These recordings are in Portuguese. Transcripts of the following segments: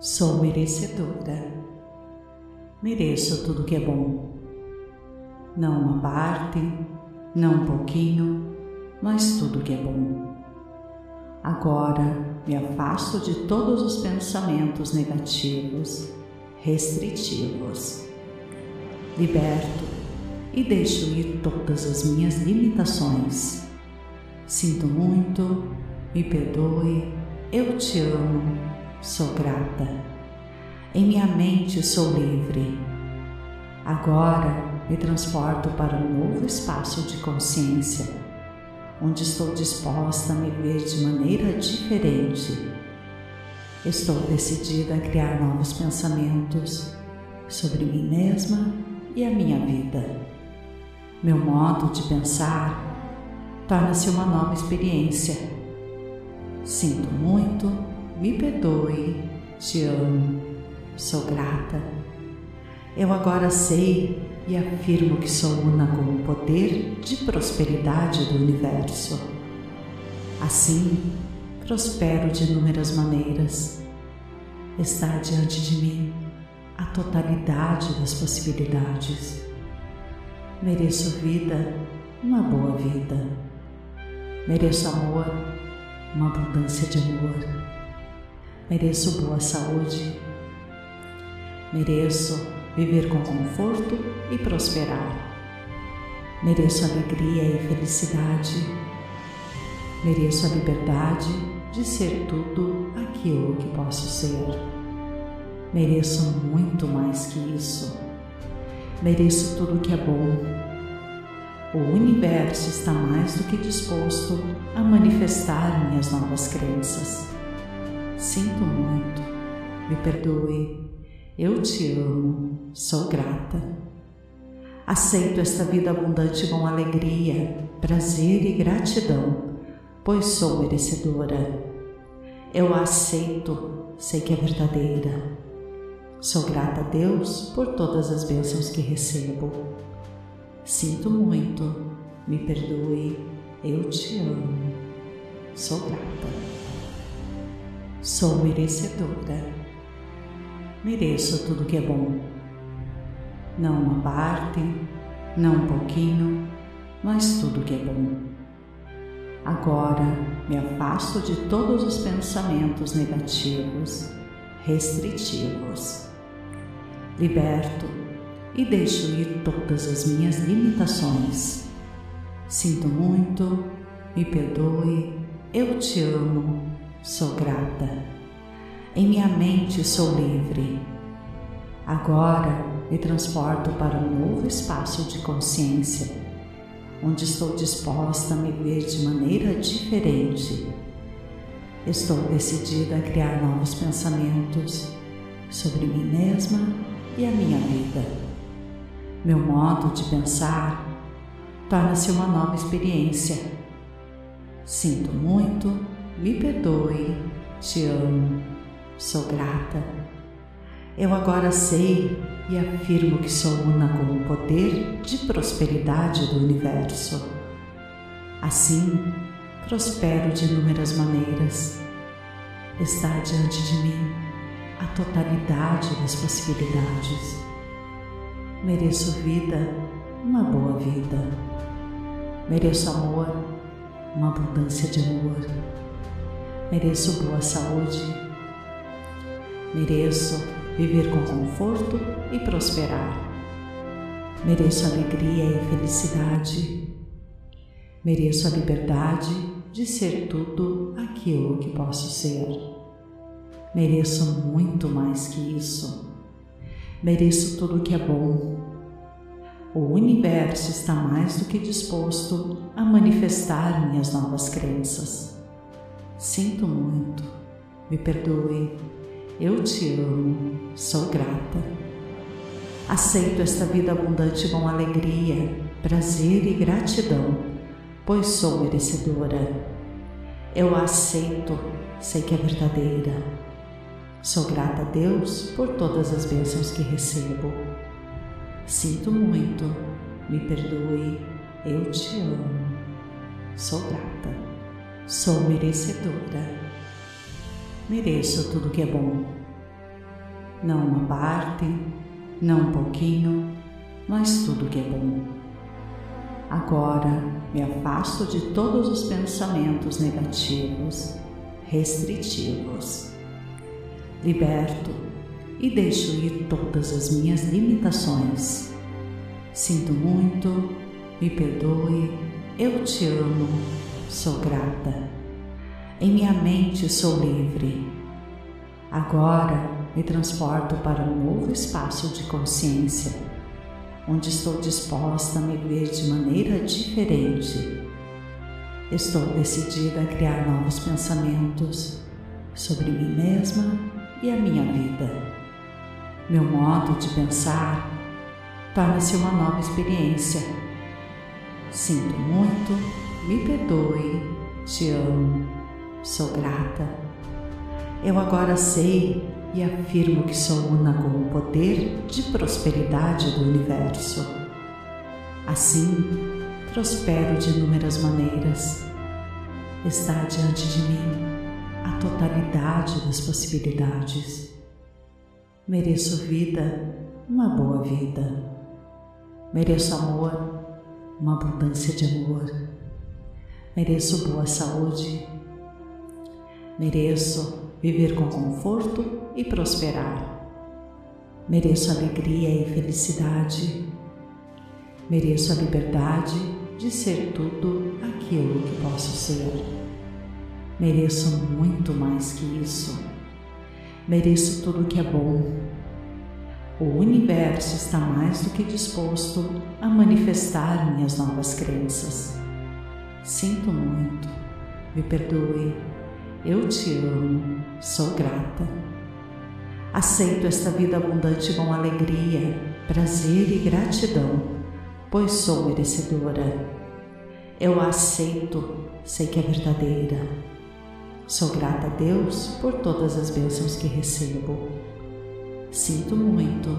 Sou merecedora. Mereço tudo que é bom. Não uma parte, não um pouquinho, mas tudo que é bom. Agora me afasto de todos os pensamentos negativos, restritivos. Liberto e deixo ir todas as minhas limitações. Sinto muito, me perdoe, eu te amo sou grata. Em minha mente sou livre. Agora me transporto para um novo espaço de consciência, onde estou disposta a me ver de maneira diferente. Estou decidida a criar novos pensamentos sobre mim mesma e a minha vida. Meu modo de pensar torna-se uma nova experiência. Sinto muito me perdoe, te amo, sou grata. Eu agora sei e afirmo que sou una com o poder de prosperidade do universo. Assim, prospero de inúmeras maneiras. Está diante de mim a totalidade das possibilidades. Mereço vida, uma boa vida. Mereço amor, uma abundância de amor Mereço boa saúde. Mereço viver com conforto e prosperar. Mereço alegria e felicidade. Mereço a liberdade de ser tudo aquilo que posso ser. Mereço muito mais que isso. Mereço tudo que é bom. O universo está mais do que disposto a manifestar minhas novas crenças. Sinto muito, me perdoe, eu te amo, sou grata. Aceito esta vida abundante com alegria, prazer e gratidão, pois sou merecedora. Eu a aceito, sei que é verdadeira. Sou grata a Deus por todas as bênçãos que recebo. Sinto muito, me perdoe, eu te amo, sou grata. Sou merecedora. Mereço tudo que é bom. Não uma parte, não um pouquinho, mas tudo que é bom. Agora me afasto de todos os pensamentos negativos, restritivos. Liberto e deixo ir todas as minhas limitações. Sinto muito, me perdoe, eu te amo sou grata. Em minha mente sou livre. Agora me transporto para um novo espaço de consciência, onde estou disposta a me ver de maneira diferente. Estou decidida a criar novos pensamentos sobre mim mesma e a minha vida. Meu modo de pensar torna-se uma nova experiência. Sinto muito me perdoe, te amo, sou grata. Eu agora sei e afirmo que sou una com o poder de prosperidade do universo. Assim, prospero de inúmeras maneiras. Está diante de mim a totalidade das possibilidades. Mereço vida, uma boa vida. Mereço amor, uma abundância de amor Mereço boa saúde. Mereço viver com conforto e prosperar. Mereço alegria e felicidade. Mereço a liberdade de ser tudo aquilo que posso ser. Mereço muito mais que isso. Mereço tudo que é bom. O universo está mais do que disposto a manifestar minhas novas crenças. Sinto muito, me perdoe, eu te amo, sou grata. Aceito esta vida abundante com alegria, prazer e gratidão, pois sou merecedora. Eu a aceito, sei que é verdadeira. Sou grata a Deus por todas as bênçãos que recebo. Sinto muito, me perdoe, eu te amo, sou grata. Sou merecedora. Mereço tudo que é bom. não uma parte, não um pouquinho, mas tudo que é bom. Agora me afasto de todos os pensamentos negativos, restritivos. Liberto e deixo ir todas as minhas limitações. Sinto muito, me perdoe, eu te amo, sou grata. Em minha mente sou livre. Agora me transporto para um novo espaço de consciência, onde estou disposta a me ver de maneira diferente. Estou decidida a criar novos pensamentos sobre mim mesma e a minha vida. Meu modo de pensar torna-se uma nova experiência. Sinto muito, me perdoe, te amo, sou grata. Eu agora sei e afirmo que sou una com o poder de prosperidade do universo. Assim, prospero de inúmeras maneiras. Está diante de mim a totalidade das possibilidades. Mereço vida, uma boa vida. Mereço amor, uma abundância de amor. Mereço boa saúde. Mereço viver com conforto e prosperar. Mereço alegria e felicidade. Mereço a liberdade de ser tudo aquilo que posso ser. Mereço muito mais que isso mereço tudo que é bom. O universo está mais do que disposto a manifestar minhas novas crenças. Sinto muito, me perdoe, eu te amo, sou grata. Aceito esta vida abundante com alegria, prazer e gratidão, pois sou merecedora. Eu a aceito, sei que é verdadeira Sou grata a Deus por todas as bênçãos que recebo. Sinto muito,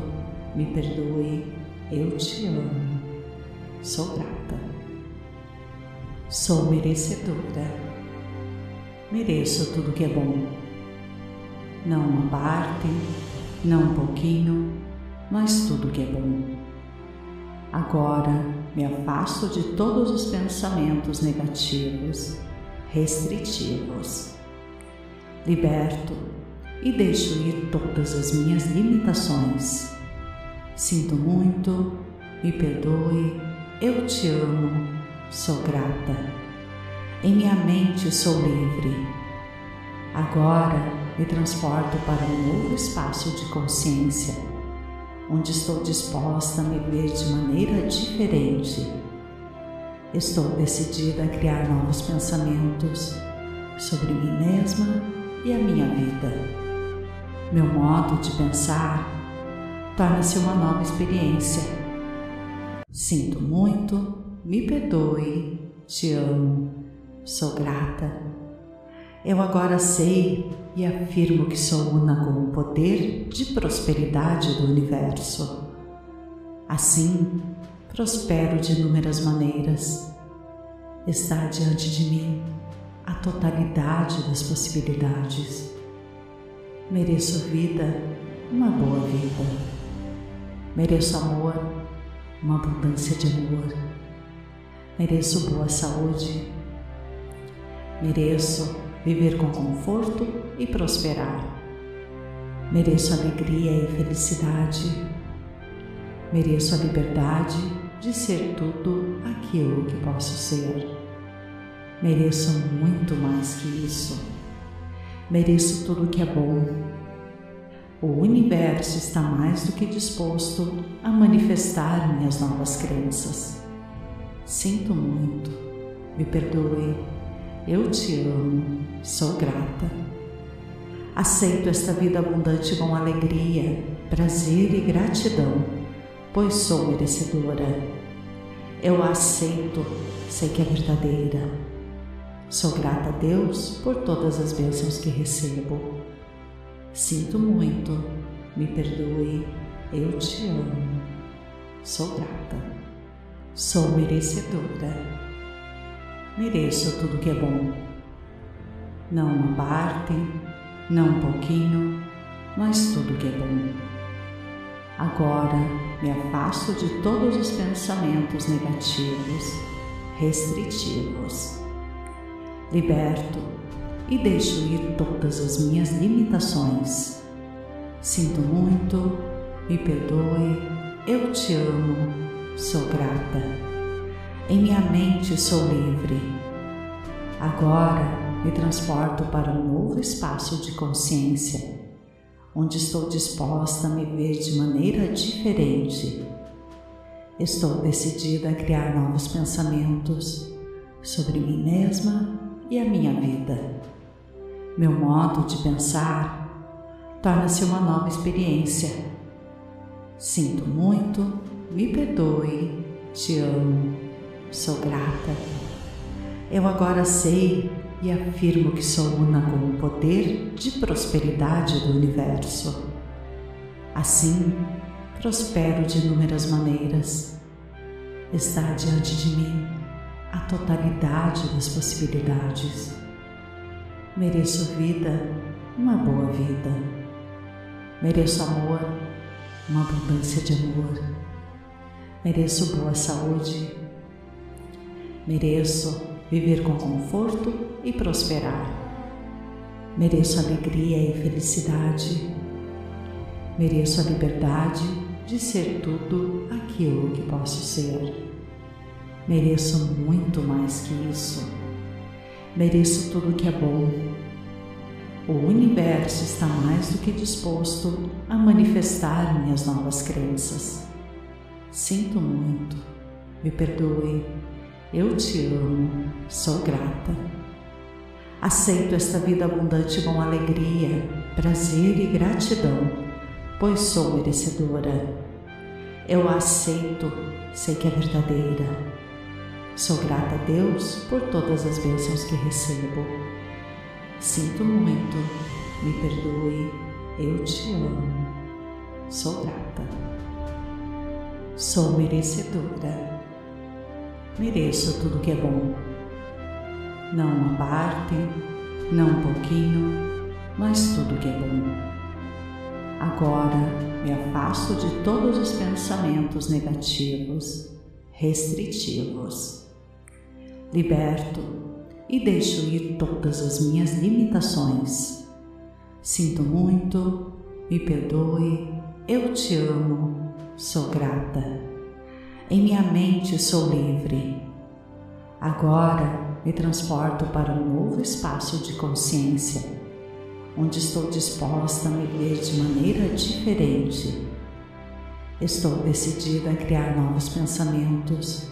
me perdoe, eu te amo. Sou grata. Sou merecedora. Mereço tudo que é bom. Não uma parte, não um pouquinho, mas tudo que é bom. Agora me afasto de todos os pensamentos negativos, restritivos liberto e deixo ir todas as minhas limitações. Sinto muito, me perdoe, eu te amo, sou grata. Em minha mente sou livre. Agora me transporto para um novo espaço de consciência, onde estou disposta a me ver de maneira diferente. Estou decidida a criar novos pensamentos sobre mim mesma e a minha vida. Meu modo de pensar torna-se uma nova experiência. Sinto muito, me perdoe, te amo, sou grata. Eu agora sei e afirmo que sou una com o poder de prosperidade do universo. Assim, prospero de inúmeras maneiras. Está diante de mim a totalidade das possibilidades. Mereço vida, uma boa vida. Mereço amor, uma abundância de amor. Mereço boa saúde. Mereço viver com conforto e prosperar. Mereço alegria e felicidade. Mereço a liberdade de ser tudo aquilo que posso ser. Mereço muito mais que isso. Mereço tudo que é bom. O universo está mais do que disposto a manifestar minhas novas crenças. Sinto muito, me perdoe, eu te amo, sou grata. Aceito esta vida abundante com alegria, prazer e gratidão, pois sou merecedora. Eu a aceito, sei que é verdadeira Sou grata a Deus por todas as bênçãos que recebo. Sinto muito, me perdoe, eu te amo. Sou grata. Sou merecedora. Mereço tudo que é bom. Não uma parte, não um pouquinho, mas tudo que é bom. Agora me afasto de todos os pensamentos negativos, restritivos. Liberto e deixo ir todas as minhas limitações. Sinto muito, me perdoe, eu te amo, sou grata. Em minha mente sou livre. Agora me transporto para um novo espaço de consciência, onde estou disposta a me ver de maneira diferente. Estou decidida a criar novos pensamentos sobre mim mesma e a minha vida. Meu modo de pensar torna-se uma nova experiência. Sinto muito, me perdoe, te amo, sou grata. Eu agora sei e afirmo que sou una com o poder de prosperidade do universo. Assim, prospero de inúmeras maneiras. Está diante de mim a totalidade das possibilidades. Mereço vida, uma boa vida. Mereço amor, uma abundância de amor. Mereço boa saúde. Mereço viver com conforto e prosperar. Mereço alegria e felicidade. Mereço a liberdade de ser tudo aquilo que posso ser. Mereço muito mais que isso mereço tudo que é bom. O universo está mais do que disposto a manifestar minhas novas crenças. Sinto muito, me perdoe, eu te amo, sou grata. Aceito esta vida abundante com alegria, prazer e gratidão, pois sou merecedora. Eu a aceito, sei que é verdadeira Sou grata a Deus por todas as bênçãos que recebo. Sinto muito, me perdoe, eu te amo. Sou grata. Sou merecedora. Mereço tudo que é bom. Não uma parte, não um pouquinho, mas tudo que é bom. Agora me afasto de todos os pensamentos negativos, restritivos liberto e deixo ir todas as minhas limitações. Sinto muito, me perdoe, eu te amo, sou grata. Em minha mente sou livre. Agora me transporto para um novo espaço de consciência, onde estou disposta a me ver de maneira diferente. Estou decidida a criar novos pensamentos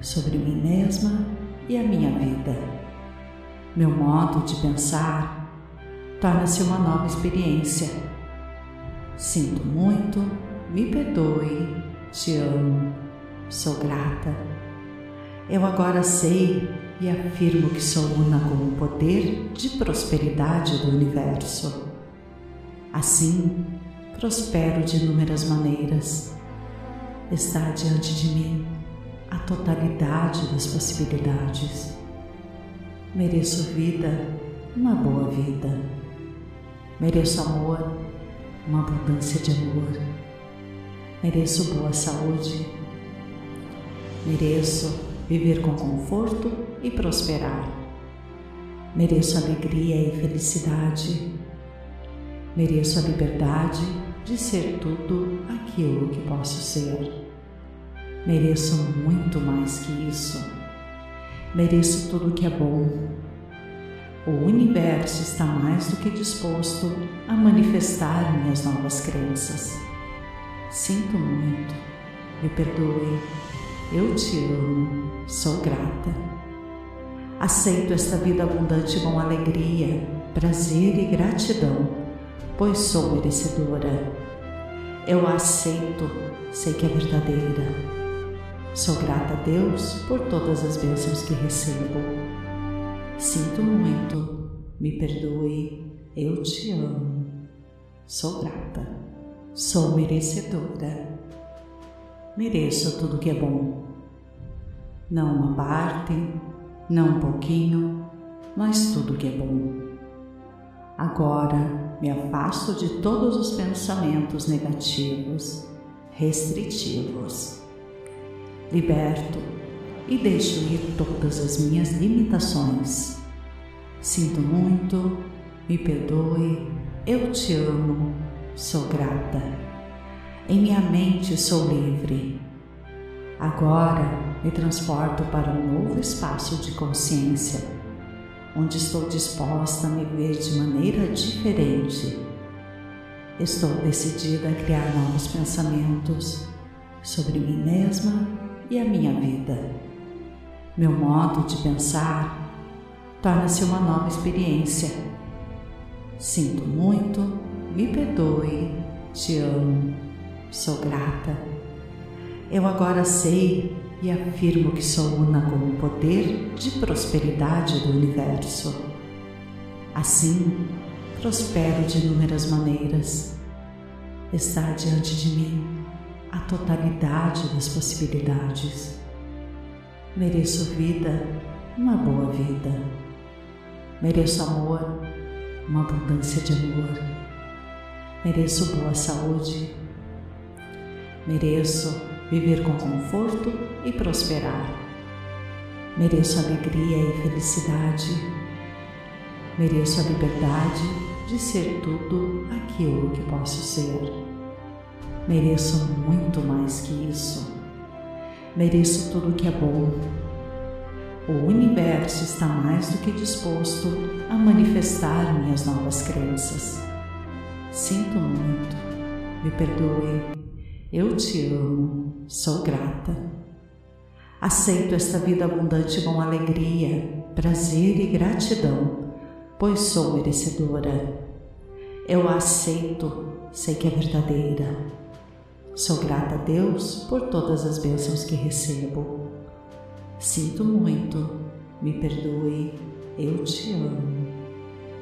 sobre mim mesma e a minha vida. Meu modo de pensar torna-se uma nova experiência. Sinto muito, me perdoe, te amo, sou grata. Eu agora sei e afirmo que sou una com o poder de prosperidade do universo. Assim, prospero de inúmeras maneiras. Está diante de mim a totalidade das possibilidades. Mereço vida, uma boa vida. Mereço amor, uma abundância de amor. Mereço boa saúde. Mereço viver com conforto e prosperar. Mereço alegria e felicidade. Mereço a liberdade de ser tudo aquilo que posso ser. Mereço muito mais que isso. Mereço tudo que é bom. O universo está mais do que disposto a manifestar minhas novas crenças. Sinto muito, me perdoe, eu te amo, sou grata. Aceito esta vida abundante com alegria, prazer e gratidão, pois sou merecedora. Eu a aceito, sei que é verdadeira Sou grata a Deus por todas as bênçãos que recebo. Sinto muito, me perdoe, eu te amo. Sou grata, sou merecedora. Mereço tudo que é bom. Não uma parte, não um pouquinho, mas tudo que é bom. Agora me afasto de todos os pensamentos negativos, restritivos. Liberto e deixo ir todas as minhas limitações. Sinto muito, me perdoe, eu te amo, sou grata. Em minha mente sou livre. Agora me transporto para um novo espaço de consciência onde estou disposta a me ver de maneira diferente. Estou decidida a criar novos pensamentos sobre mim mesma e a minha vida. Meu modo de pensar torna-se uma nova experiência. Sinto muito, me perdoe, te amo, sou grata. Eu agora sei e afirmo que sou una com o poder de prosperidade do universo. Assim, prospero de inúmeras maneiras. Está diante de mim a totalidade das possibilidades. Mereço vida, uma boa vida. Mereço amor, uma abundância de amor. Mereço boa saúde. Mereço viver com conforto e prosperar. Mereço alegria e felicidade. Mereço a liberdade de ser tudo aquilo que posso ser. Mereço muito mais que isso. Mereço tudo que é bom. O universo está mais do que disposto a manifestar minhas novas crenças. Sinto muito, me perdoe, eu te amo, sou grata. Aceito esta vida abundante com alegria, prazer e gratidão, pois sou merecedora. Eu a aceito, sei que é verdadeira. Sou grata a Deus por todas as bênçãos que recebo. Sinto muito, me perdoe, eu te amo.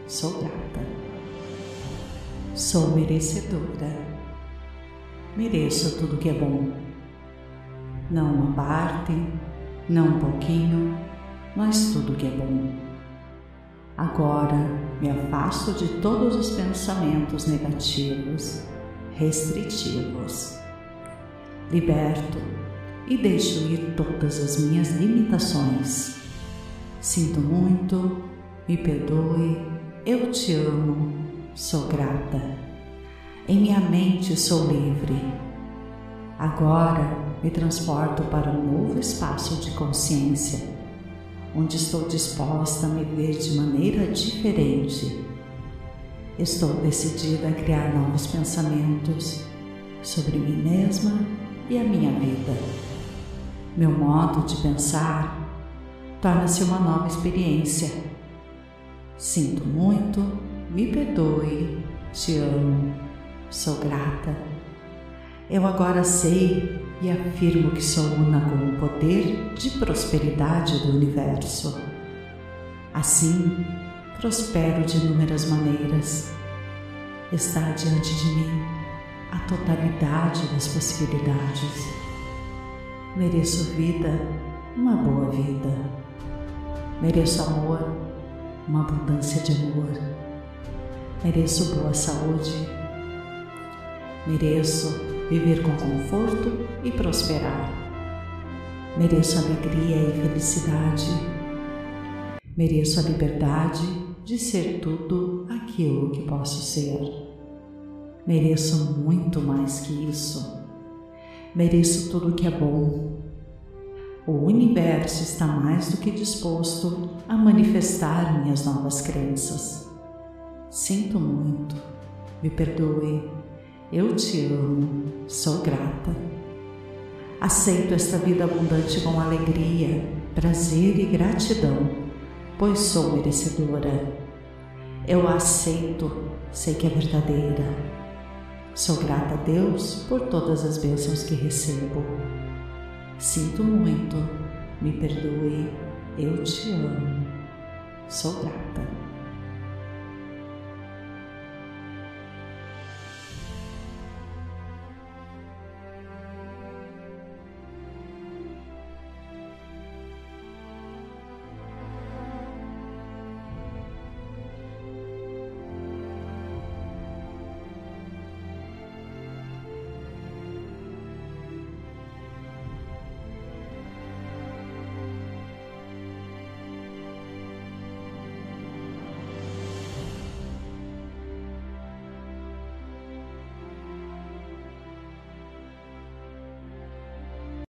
Sou grata. Sou merecedora mereço tudo que é bom. Não uma parte, não um pouquinho, mas tudo que é bom. Agora me afasto de todos os pensamentos negativos, restritivos. Liberto e deixo ir todas as minhas limitações. Sinto muito, me perdoe, eu te amo, sou grata. Em minha mente sou livre. Agora me transporto para um novo espaço de consciência, onde estou disposta a me ver de maneira diferente. Estou decidida a criar novos pensamentos sobre mim mesma e a minha vida. Meu modo de pensar torna-se uma nova experiência. Sinto muito, me perdoe, te amo Sou grata. Eu agora sei e afirmo que sou una com o poder de prosperidade do universo. Assim, prospero de inúmeras maneiras. Está diante de mim a totalidade das possibilidades. Mereço vida, uma boa vida. Mereço amor, uma abundância de amor. Mereço boa saúde Mereço viver com conforto e prosperar. Mereço alegria e felicidade. Mereço a liberdade de ser tudo aquilo que posso ser. Mereço muito mais que isso. Mereço tudo que é bom. O universo está mais do que disposto a manifestar minhas novas crenças. Sinto muito, me perdoe eu te amo, sou grata. Aceito esta vida abundante com alegria, prazer e gratidão, pois sou merecedora. Eu a aceito, sei que é verdadeira. Sou grata a Deus por todas as bênçãos que recebo. Sinto muito, me perdoe, eu te amo. Sou grata.